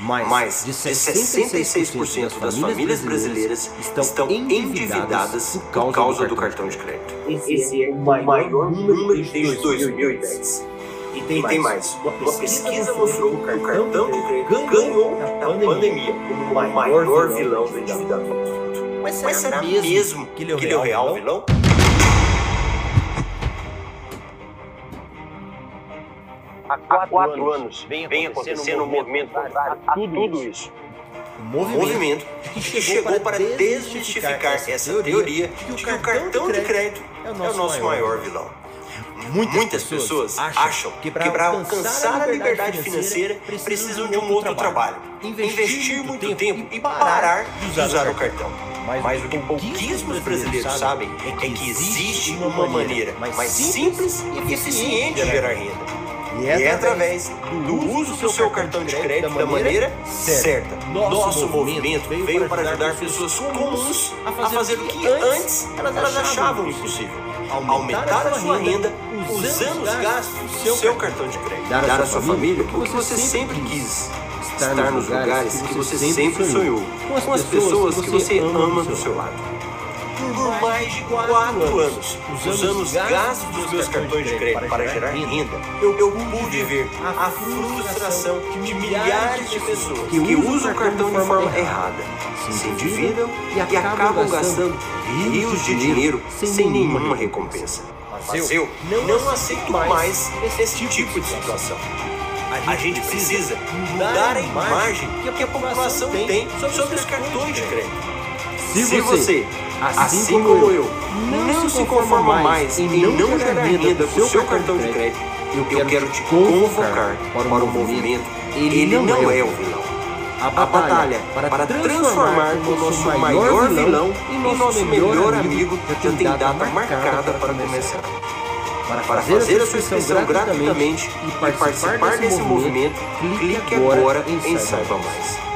mais de 66% das famílias brasileiras estão endividadas por causa do cartão de crédito. Esse é o maior número desde 2010. E tem, e tem mais. Uma pesquisa mostrou que o cartão de crédito ganhou na pandemia como o maior vilão do endividamento. Mas será, Mas será mesmo que ele é o real vilão? Há quatro, quatro anos, vem acontecendo, acontecendo um movimento contrário a tudo, tudo isso. Um movimento, movimento que chegou, chegou para desmistificar essa teoria de que o cartão de crédito é o nosso, é o nosso maior, maior vilão. Muitas, Muitas pessoas acham que para alcançar a liberdade financeira precisam de um outro trabalho, investir muito tempo e parar de usar o cartão. Mas o que pouquíssimos brasileiros sabem é que existe uma maneira mais simples e eficiente de gerar renda. E é, e através do uso do seu cartão de crédito da maneira certa. Nosso movimento veio para ajudar pessoas comuns a fazer o que antes elas achavam impossível. Aumentar a sua renda usando os gastos do seu cartão de crédito. Dar à sua família o que você sempre quis. Estar nos lugares que você sempre sonhou. Com as pessoas que você ama do seu lado por mais de quatro anos, usando os gastos dos meus cartões de crédito para gerar renda, eu, pude ver a frustração de milhares de pessoas que usam o cartão de forma errada, se endividam e acabam gastando rios de dinheiro sem nenhuma recompensa. Mas eu não aceito mais esse tipo de situação. A gente precisa mudar a imagem que a população tem sobre os cartões de crédito. Se você assim, assim como eu, não se conforma mais em não gerar renda com o seu cartão de crédito, eu quero te convocar para o movimento. Ele Não é, é o Vilão. A batalha para transformar o nosso maior vilão em nosso melhor amigo. já tem data marcada para começar. Para fazer a sua inscrição gratuitamente e participar desse movimento, clique agora em Saiba Mais.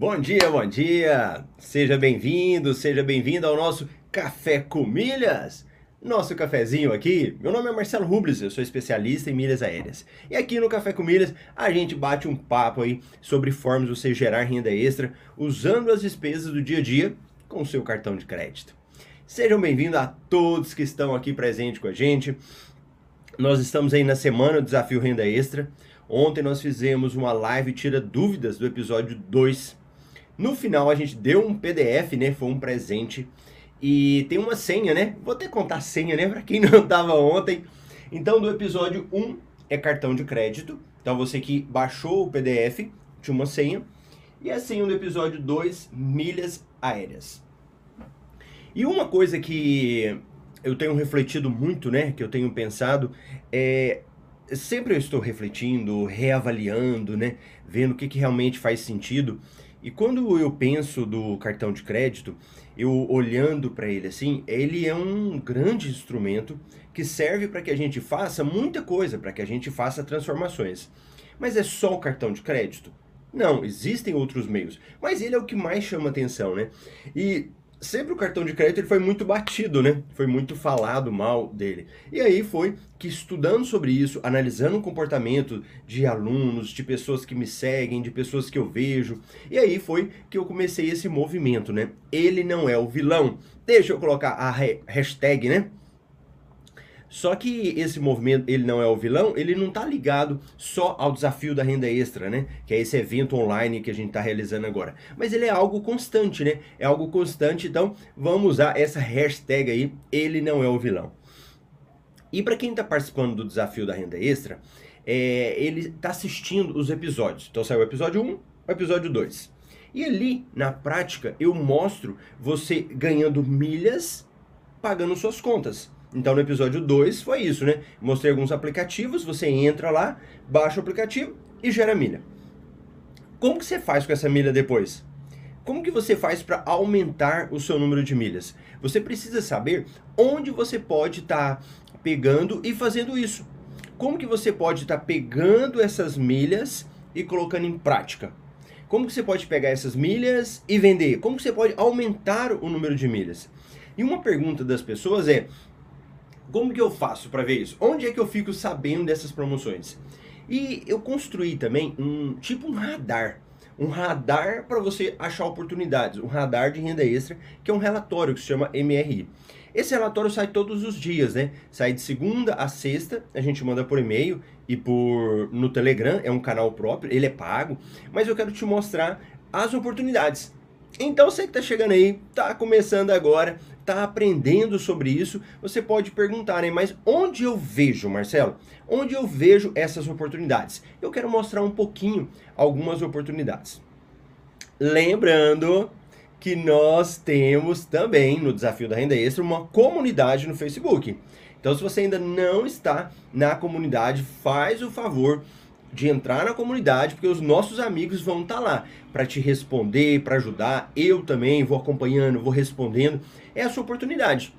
Bom dia, bom dia! Seja bem-vindo, seja bem-vindo ao nosso Café com Milhas. Nosso cafezinho aqui, meu nome é Marcelo Rubles, eu sou especialista em milhas aéreas. E aqui no Café com Milhas a gente bate um papo aí sobre formas de você gerar renda extra usando as despesas do dia a dia com o seu cartão de crédito. Sejam bem-vindos a todos que estão aqui presentes com a gente. Nós estamos aí na semana do Desafio Renda Extra. Ontem nós fizemos uma live tira dúvidas do episódio 2 no final a gente deu um PDF, né? Foi um presente. E tem uma senha, né? Vou até contar a senha, né? Para quem não tava ontem. Então, do episódio 1 é cartão de crédito. Então, você que baixou o PDF, tinha uma senha. E a senha do episódio 2, milhas aéreas. E uma coisa que eu tenho refletido muito, né? Que eu tenho pensado é. Sempre eu estou refletindo, reavaliando, né? Vendo o que, que realmente faz sentido. E quando eu penso do cartão de crédito, eu olhando para ele assim, ele é um grande instrumento que serve para que a gente faça muita coisa, para que a gente faça transformações. Mas é só o cartão de crédito? Não, existem outros meios, mas ele é o que mais chama atenção, né? E sempre o cartão de crédito ele foi muito batido, né? Foi muito falado mal dele. E aí foi que estudando sobre isso, analisando o comportamento de alunos, de pessoas que me seguem, de pessoas que eu vejo, e aí foi que eu comecei esse movimento, né? Ele não é o vilão. Deixa eu colocar a hashtag, né? Só que esse movimento, ele não é o vilão, ele não está ligado só ao desafio da renda extra, né? Que é esse evento online que a gente está realizando agora. Mas ele é algo constante, né? É algo constante, então vamos usar essa hashtag aí, ele não é o vilão. E para quem está participando do desafio da renda extra, é, ele está assistindo os episódios. Então saiu o episódio 1, o episódio 2. E ali, na prática, eu mostro você ganhando milhas pagando suas contas. Então no episódio 2 foi isso, né? Mostrei alguns aplicativos, você entra lá, baixa o aplicativo e gera milha. Como que você faz com essa milha depois? Como que você faz para aumentar o seu número de milhas? Você precisa saber onde você pode estar tá pegando e fazendo isso. Como que você pode estar tá pegando essas milhas e colocando em prática? Como que você pode pegar essas milhas e vender? Como que você pode aumentar o número de milhas? E uma pergunta das pessoas é: Como que eu faço para ver isso? Onde é que eu fico sabendo dessas promoções? E eu construí também um tipo um radar um radar para você achar oportunidades, um radar de renda extra, que é um relatório que se chama MRI. Esse relatório sai todos os dias, né? Sai de segunda a sexta, a gente manda por e-mail e por no Telegram, é um canal próprio, ele é pago, mas eu quero te mostrar as oportunidades. Então você que está chegando aí, está começando agora, está aprendendo sobre isso, você pode perguntar, né? Mas onde eu vejo, Marcelo? Onde eu vejo essas oportunidades? Eu quero mostrar um pouquinho algumas oportunidades. Lembrando que nós temos também no Desafio da Renda Extra uma comunidade no Facebook. Então, se você ainda não está na comunidade, faz o favor de entrar na comunidade, porque os nossos amigos vão estar tá lá para te responder, para ajudar. Eu também vou acompanhando, vou respondendo. É a sua oportunidade.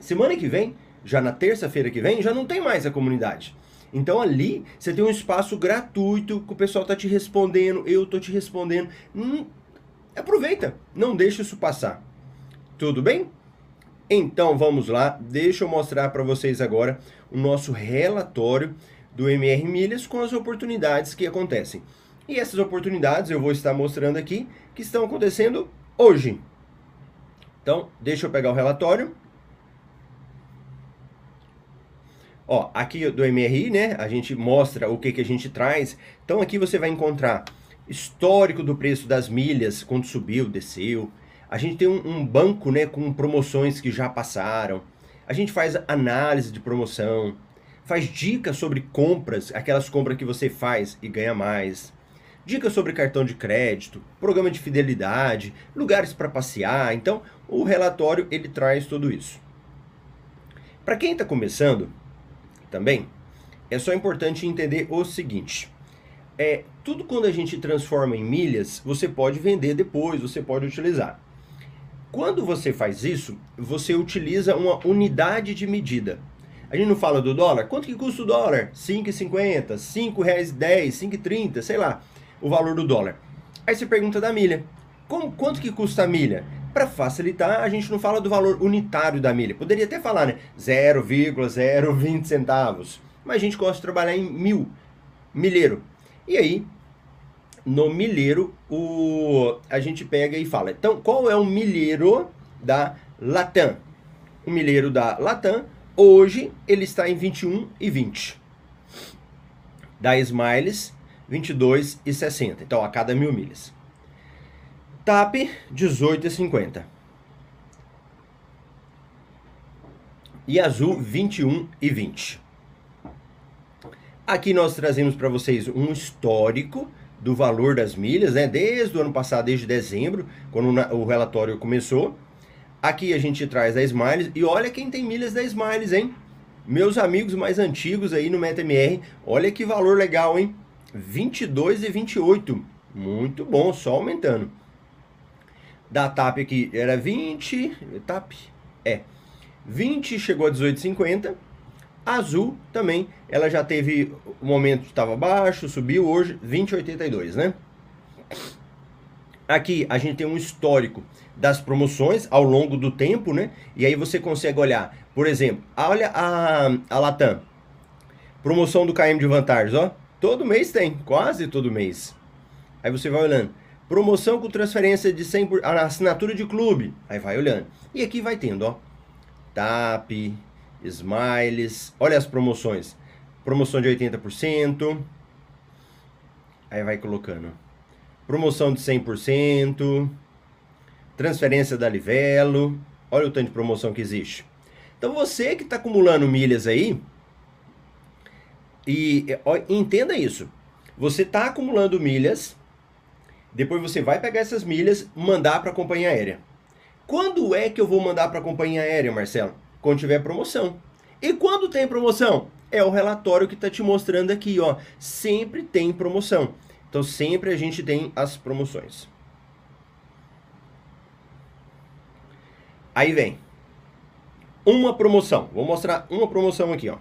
Semana que vem, já na terça-feira que vem, já não tem mais a comunidade. Então ali você tem um espaço gratuito que o pessoal tá te respondendo, eu tô te respondendo. Hum, aproveita, não deixa isso passar. Tudo bem? Então vamos lá, deixa eu mostrar para vocês agora o nosso relatório do MR Milhas com as oportunidades que acontecem. E essas oportunidades eu vou estar mostrando aqui que estão acontecendo hoje. Então, deixa eu pegar o relatório. Ó, aqui do MRI, né, a gente mostra o que, que a gente traz. Então aqui você vai encontrar histórico do preço das milhas, quando subiu, desceu. A gente tem um, um banco, né, com promoções que já passaram. A gente faz análise de promoção faz dicas sobre compras, aquelas compras que você faz e ganha mais. Dicas sobre cartão de crédito, programa de fidelidade, lugares para passear. Então, o relatório ele traz tudo isso. Para quem está começando, também é só importante entender o seguinte: é tudo quando a gente transforma em milhas, você pode vender depois, você pode utilizar. Quando você faz isso, você utiliza uma unidade de medida. A gente não fala do dólar? Quanto que custa o dólar? 5,50, 5 reais 10, 5,30, sei lá, o valor do dólar. Aí você pergunta da milha. Como, quanto que custa a milha? Para facilitar, a gente não fala do valor unitário da milha. Poderia até falar, né? 0,020 centavos. Mas a gente gosta de trabalhar em mil, milheiro. E aí, no milheiro, o, a gente pega e fala. Então, qual é o milheiro da Latam? O milheiro da Latam Hoje ele está em 21 e 20. Da Smiles, 22 e 60. Então, a cada mil milhas. TAP, 18 e 50. Azul, 21 e 20. Aqui nós trazemos para vocês um histórico do valor das milhas, né? Desde o ano passado, desde dezembro, quando o relatório começou. Aqui a gente traz a Smiles e olha quem tem milhas da Smiles, hein? Meus amigos mais antigos aí no MetaMR, olha que valor legal, hein? 22 e 28. Muito bom, só aumentando. Da TAP aqui era 20, TAP é 20 chegou a 18,50. Azul também, ela já teve o momento estava baixo, subiu hoje 20,82, né? Aqui a gente tem um histórico das promoções ao longo do tempo, né? E aí você consegue olhar, por exemplo, olha a, a Latam. Promoção do KM de vantagens, ó. Todo mês tem, quase todo mês. Aí você vai olhando. Promoção com transferência de 100 por, a assinatura de clube. Aí vai olhando. E aqui vai tendo, ó. TAP, Smiles. Olha as promoções. Promoção de 80%. Aí vai colocando. Promoção de 100% transferência da Livelo. Olha o tanto de promoção que existe. Então você que está acumulando milhas aí, e ó, entenda isso. Você está acumulando milhas, depois você vai pegar essas milhas, mandar para a companhia aérea. Quando é que eu vou mandar para a companhia aérea, Marcelo? Quando tiver promoção. E quando tem promoção? É o relatório que está te mostrando aqui, ó. Sempre tem promoção. Então sempre a gente tem as promoções. Aí vem uma promoção. Vou mostrar uma promoção aqui, ó.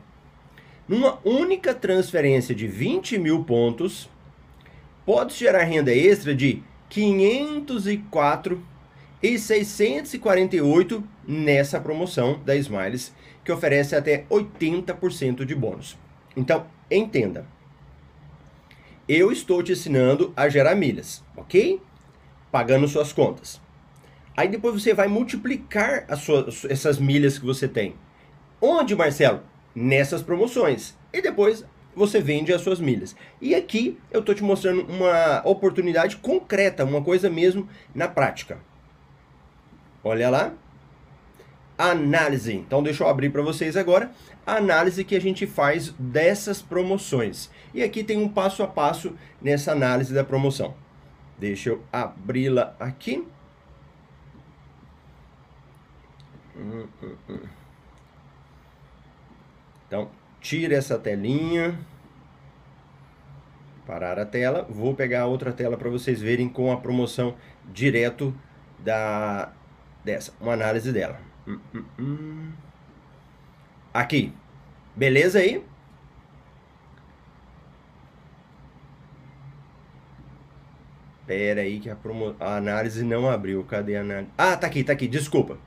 Numa única transferência de 20 mil pontos, pode gerar renda extra de 504 e 648 nessa promoção da Smiles, que oferece até 80% de bônus. Então, entenda. Eu estou te ensinando a gerar milhas, ok? Pagando suas contas. Aí depois você vai multiplicar as suas, essas milhas que você tem. Onde, Marcelo? Nessas promoções. E depois você vende as suas milhas. E aqui eu estou te mostrando uma oportunidade concreta, uma coisa mesmo na prática. Olha lá. Análise. Então deixa eu abrir para vocês agora a análise que a gente faz dessas promoções. E aqui tem um passo a passo nessa análise da promoção. Deixa eu abri-la aqui. Hum, hum, hum. Então, tira essa telinha. Parar a tela. Vou pegar outra tela para vocês verem com a promoção direto da dessa, uma análise dela. Hum, hum, hum. Aqui. Beleza aí? Pera aí que a, promo... a análise não abriu. Cadê a análise? Ah, tá aqui, tá aqui. Desculpa.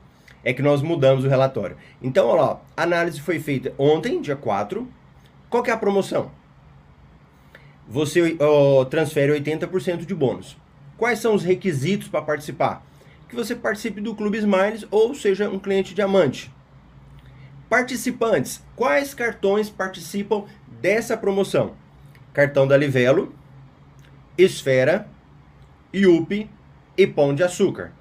É que nós mudamos o relatório. Então, olha lá. A análise foi feita ontem, dia 4. Qual que é a promoção? Você oh, transfere 80% de bônus. Quais são os requisitos para participar? Que você participe do Clube Smiles ou seja um cliente diamante. Participantes, quais cartões participam dessa promoção? Cartão da Livelo, Esfera, IUP e Pão de Açúcar.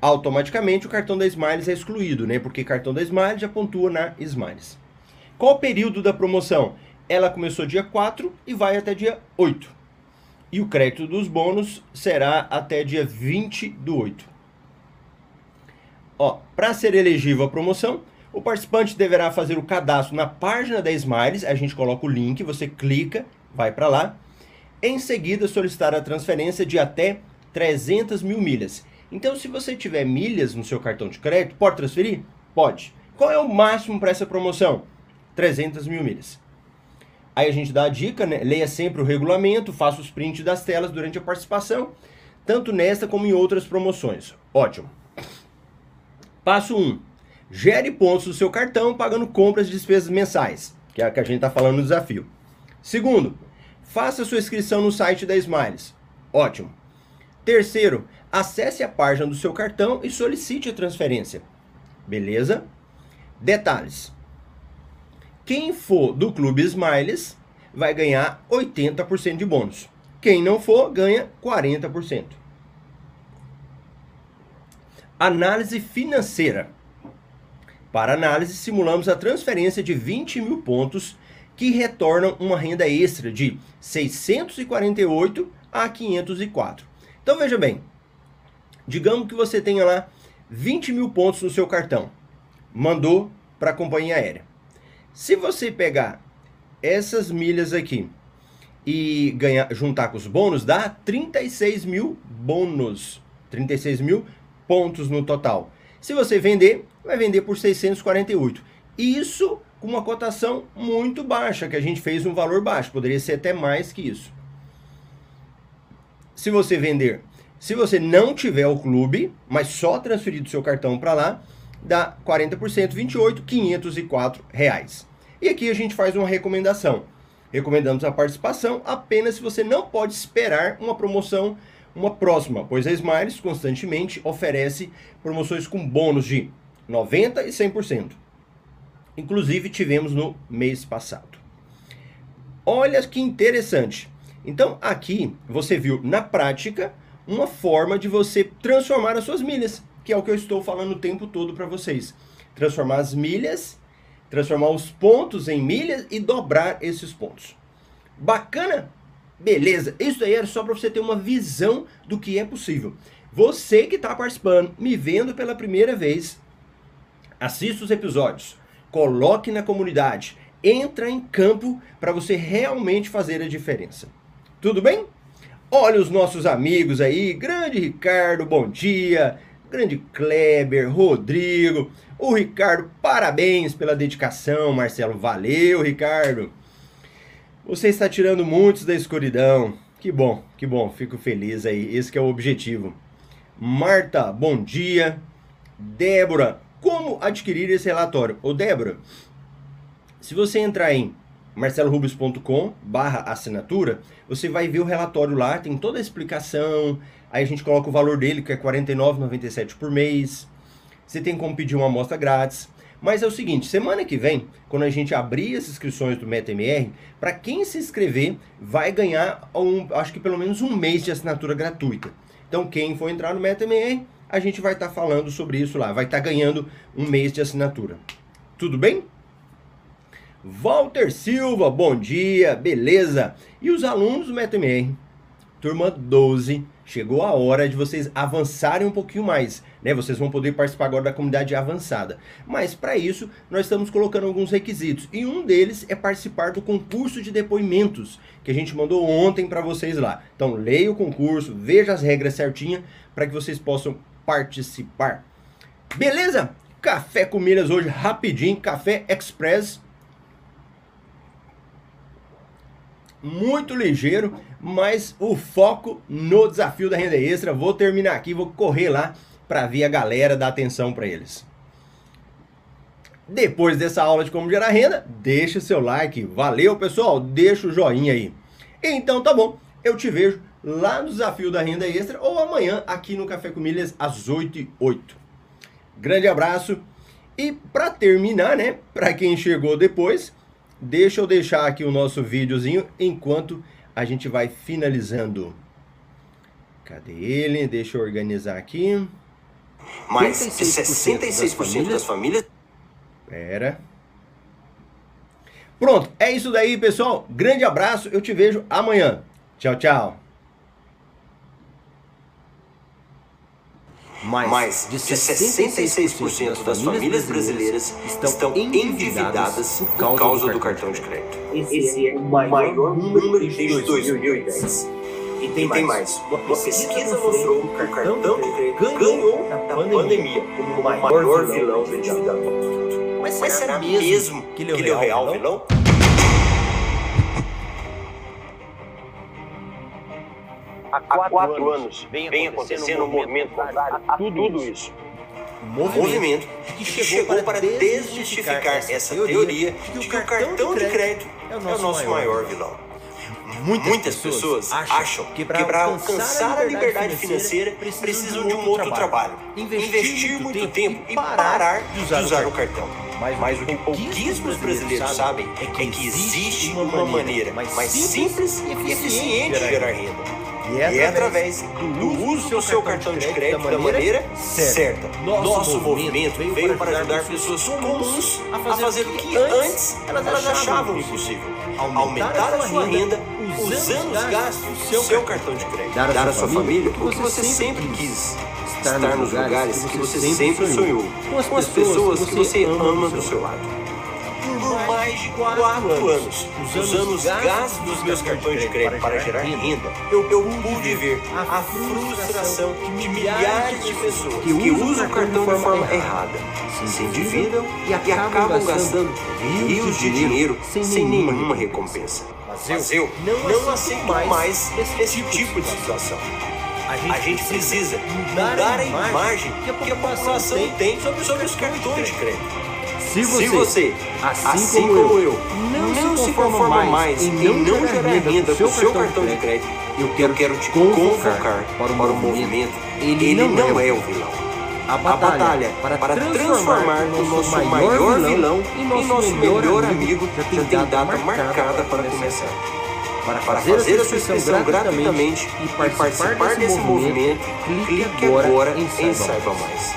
Automaticamente o cartão da Smiles é excluído, né? Porque cartão da Smiles já pontua na Smiles. Qual o período da promoção? Ela começou dia 4 e vai até dia 8. E o crédito dos bônus será até dia 20 do 8. Ó, para ser elegível à promoção, o participante deverá fazer o cadastro na página da Smiles, a gente coloca o link, você clica, vai para lá. Em seguida, solicitar a transferência de até 300 mil milhas. Então, se você tiver milhas no seu cartão de crédito, pode transferir? Pode. Qual é o máximo para essa promoção? 300 mil milhas. Aí a gente dá a dica, né? leia sempre o regulamento, faça os prints das telas durante a participação, tanto nesta como em outras promoções. Ótimo. Passo 1. Gere pontos no seu cartão pagando compras e despesas mensais, que é a que a gente está falando no desafio. Segundo, faça sua inscrição no site da Smiles. Ótimo. Terceiro, acesse a página do seu cartão e solicite a transferência. Beleza? Detalhes. Quem for do Clube Smiles vai ganhar 80% de bônus. Quem não for, ganha 40%. Análise financeira. Para análise, simulamos a transferência de 20 mil pontos que retornam uma renda extra de 648 a 504. Então veja bem, digamos que você tenha lá 20 mil pontos no seu cartão, mandou para a companhia aérea. Se você pegar essas milhas aqui e ganhar, juntar com os bônus, dá 36 mil bônus, 36 mil pontos no total. Se você vender, vai vender por 648. Isso com uma cotação muito baixa, que a gente fez um valor baixo, poderia ser até mais que isso. Se você vender, se você não tiver o clube, mas só transferir do seu cartão para lá, dá 40%, 28, 504 reais. E aqui a gente faz uma recomendação. Recomendamos a participação apenas se você não pode esperar uma promoção uma próxima, pois a Smiles constantemente oferece promoções com bônus de 90% e 100%. Inclusive tivemos no mês passado. Olha que interessante. Então aqui você viu na prática uma forma de você transformar as suas milhas, que é o que eu estou falando o tempo todo para vocês. Transformar as milhas, transformar os pontos em milhas e dobrar esses pontos. Bacana? Beleza, isso aí era só para você ter uma visão do que é possível. Você que está participando, me vendo pela primeira vez, assista os episódios, coloque na comunidade, entra em campo para você realmente fazer a diferença. Tudo bem? Olha os nossos amigos aí, grande Ricardo, bom dia, grande Kleber, Rodrigo, o Ricardo, parabéns pela dedicação, Marcelo, valeu, Ricardo. Você está tirando muitos da escuridão. Que bom, que bom, fico feliz aí. Esse é o objetivo. Marta, bom dia. Débora, como adquirir esse relatório? Ô Débora, se você entrar em marcelorubens.com barra assinatura, você vai ver o relatório lá, tem toda a explicação, aí a gente coloca o valor dele, que é R$ 49,97 por mês. Você tem como pedir uma amostra grátis. Mas é o seguinte, semana que vem, quando a gente abrir as inscrições do MetaMR, para quem se inscrever, vai ganhar, um, acho que pelo menos um mês de assinatura gratuita. Então, quem for entrar no MetaMR, a gente vai estar tá falando sobre isso lá, vai estar tá ganhando um mês de assinatura. Tudo bem? Walter Silva, bom dia, beleza? E os alunos do MetaMR, turma 12, chegou a hora de vocês avançarem um pouquinho mais, né? Vocês vão poder participar agora da comunidade avançada. Mas para isso, nós estamos colocando alguns requisitos, e um deles é participar do concurso de depoimentos que a gente mandou ontem para vocês lá. Então, leia o concurso, veja as regras certinha para que vocês possam participar. Beleza? Café com milhas hoje rapidinho, café express muito ligeiro, mas o foco no desafio da renda extra. Vou terminar aqui, vou correr lá para ver a galera dar atenção para eles. Depois dessa aula de como gerar renda, deixa o seu like. Valeu, pessoal. Deixa o joinha aí. Então tá bom. Eu te vejo lá no desafio da renda extra ou amanhã aqui no Café com Milhas às 8 e 8. Grande abraço. E para terminar, né, para quem chegou depois, Deixa eu deixar aqui o nosso videozinho enquanto a gente vai finalizando. Cadê ele? Deixa eu organizar aqui. Mas 66%, 66 das famílias... Pera. Pronto, é isso daí, pessoal. Grande abraço, eu te vejo amanhã. Tchau, tchau. Mais, mais de 66% das famílias brasileiras estão endividadas por causa do cartão de crédito. Esse é o maior número desde 2010. E tem, tem mais. Uma pesquisa mostrou que o cartão de crédito ganhou da pandemia como o maior vilão do endividamento. Mas será mesmo que ele é o real vilão? Quatro, quatro anos, vem, vem acontecendo um movimento contrário a tudo isso. Movimento, movimento que chegou, chegou para desmistificar essa teoria de que o cartão de crédito é o nosso maior vilão. Muitas, Muitas pessoas, acham que para alcançar a liberdade financeira precisam de um outro trabalho, investir muito tempo e parar de usar o cartão. Mas o que pouquíssimos brasileiros sabem é que existe uma maneira mais simples e eficiente de gerar renda e é, e é através do uso do seu cartão de crédito da maneira certa. Nosso movimento veio para ajudar pessoas comuns a fazer o que antes elas achavam impossível. Aumentar a sua renda usando os gastos do seu cartão de crédito. Dar à sua família o que você sempre quis. Estar nos lugares que você sempre sonhou. Com as pessoas que você ama do seu lado mais de quatro anos, usando os gastos dos meus cartões de crédito para gerar renda, eu, eu pude ver a frustração de milhares de pessoas que usam o cartão de forma errada, se endividam e acabam gastando rios de dinheiro sem nenhuma recompensa. Mas eu não aceito mais esse tipo de situação. A gente precisa mudar a imagem que a população tem sobre os cartões de crédito. Se você, Se você. Assim, assim, como, como eu, não, não se conforma mais em não, não gerar renda do seu cartão de crédito, eu quero, eu quero te convocar para o movimento. Ele, ele não é, é o vilão. A batalha, a batalha para, para transformar o nosso maior vilão em nosso melhor amigo já tem data marcada para começar. Para fazer, para fazer a sua inscrição gratuitamente e participar desse movimento, clique agora em Saiba Mais.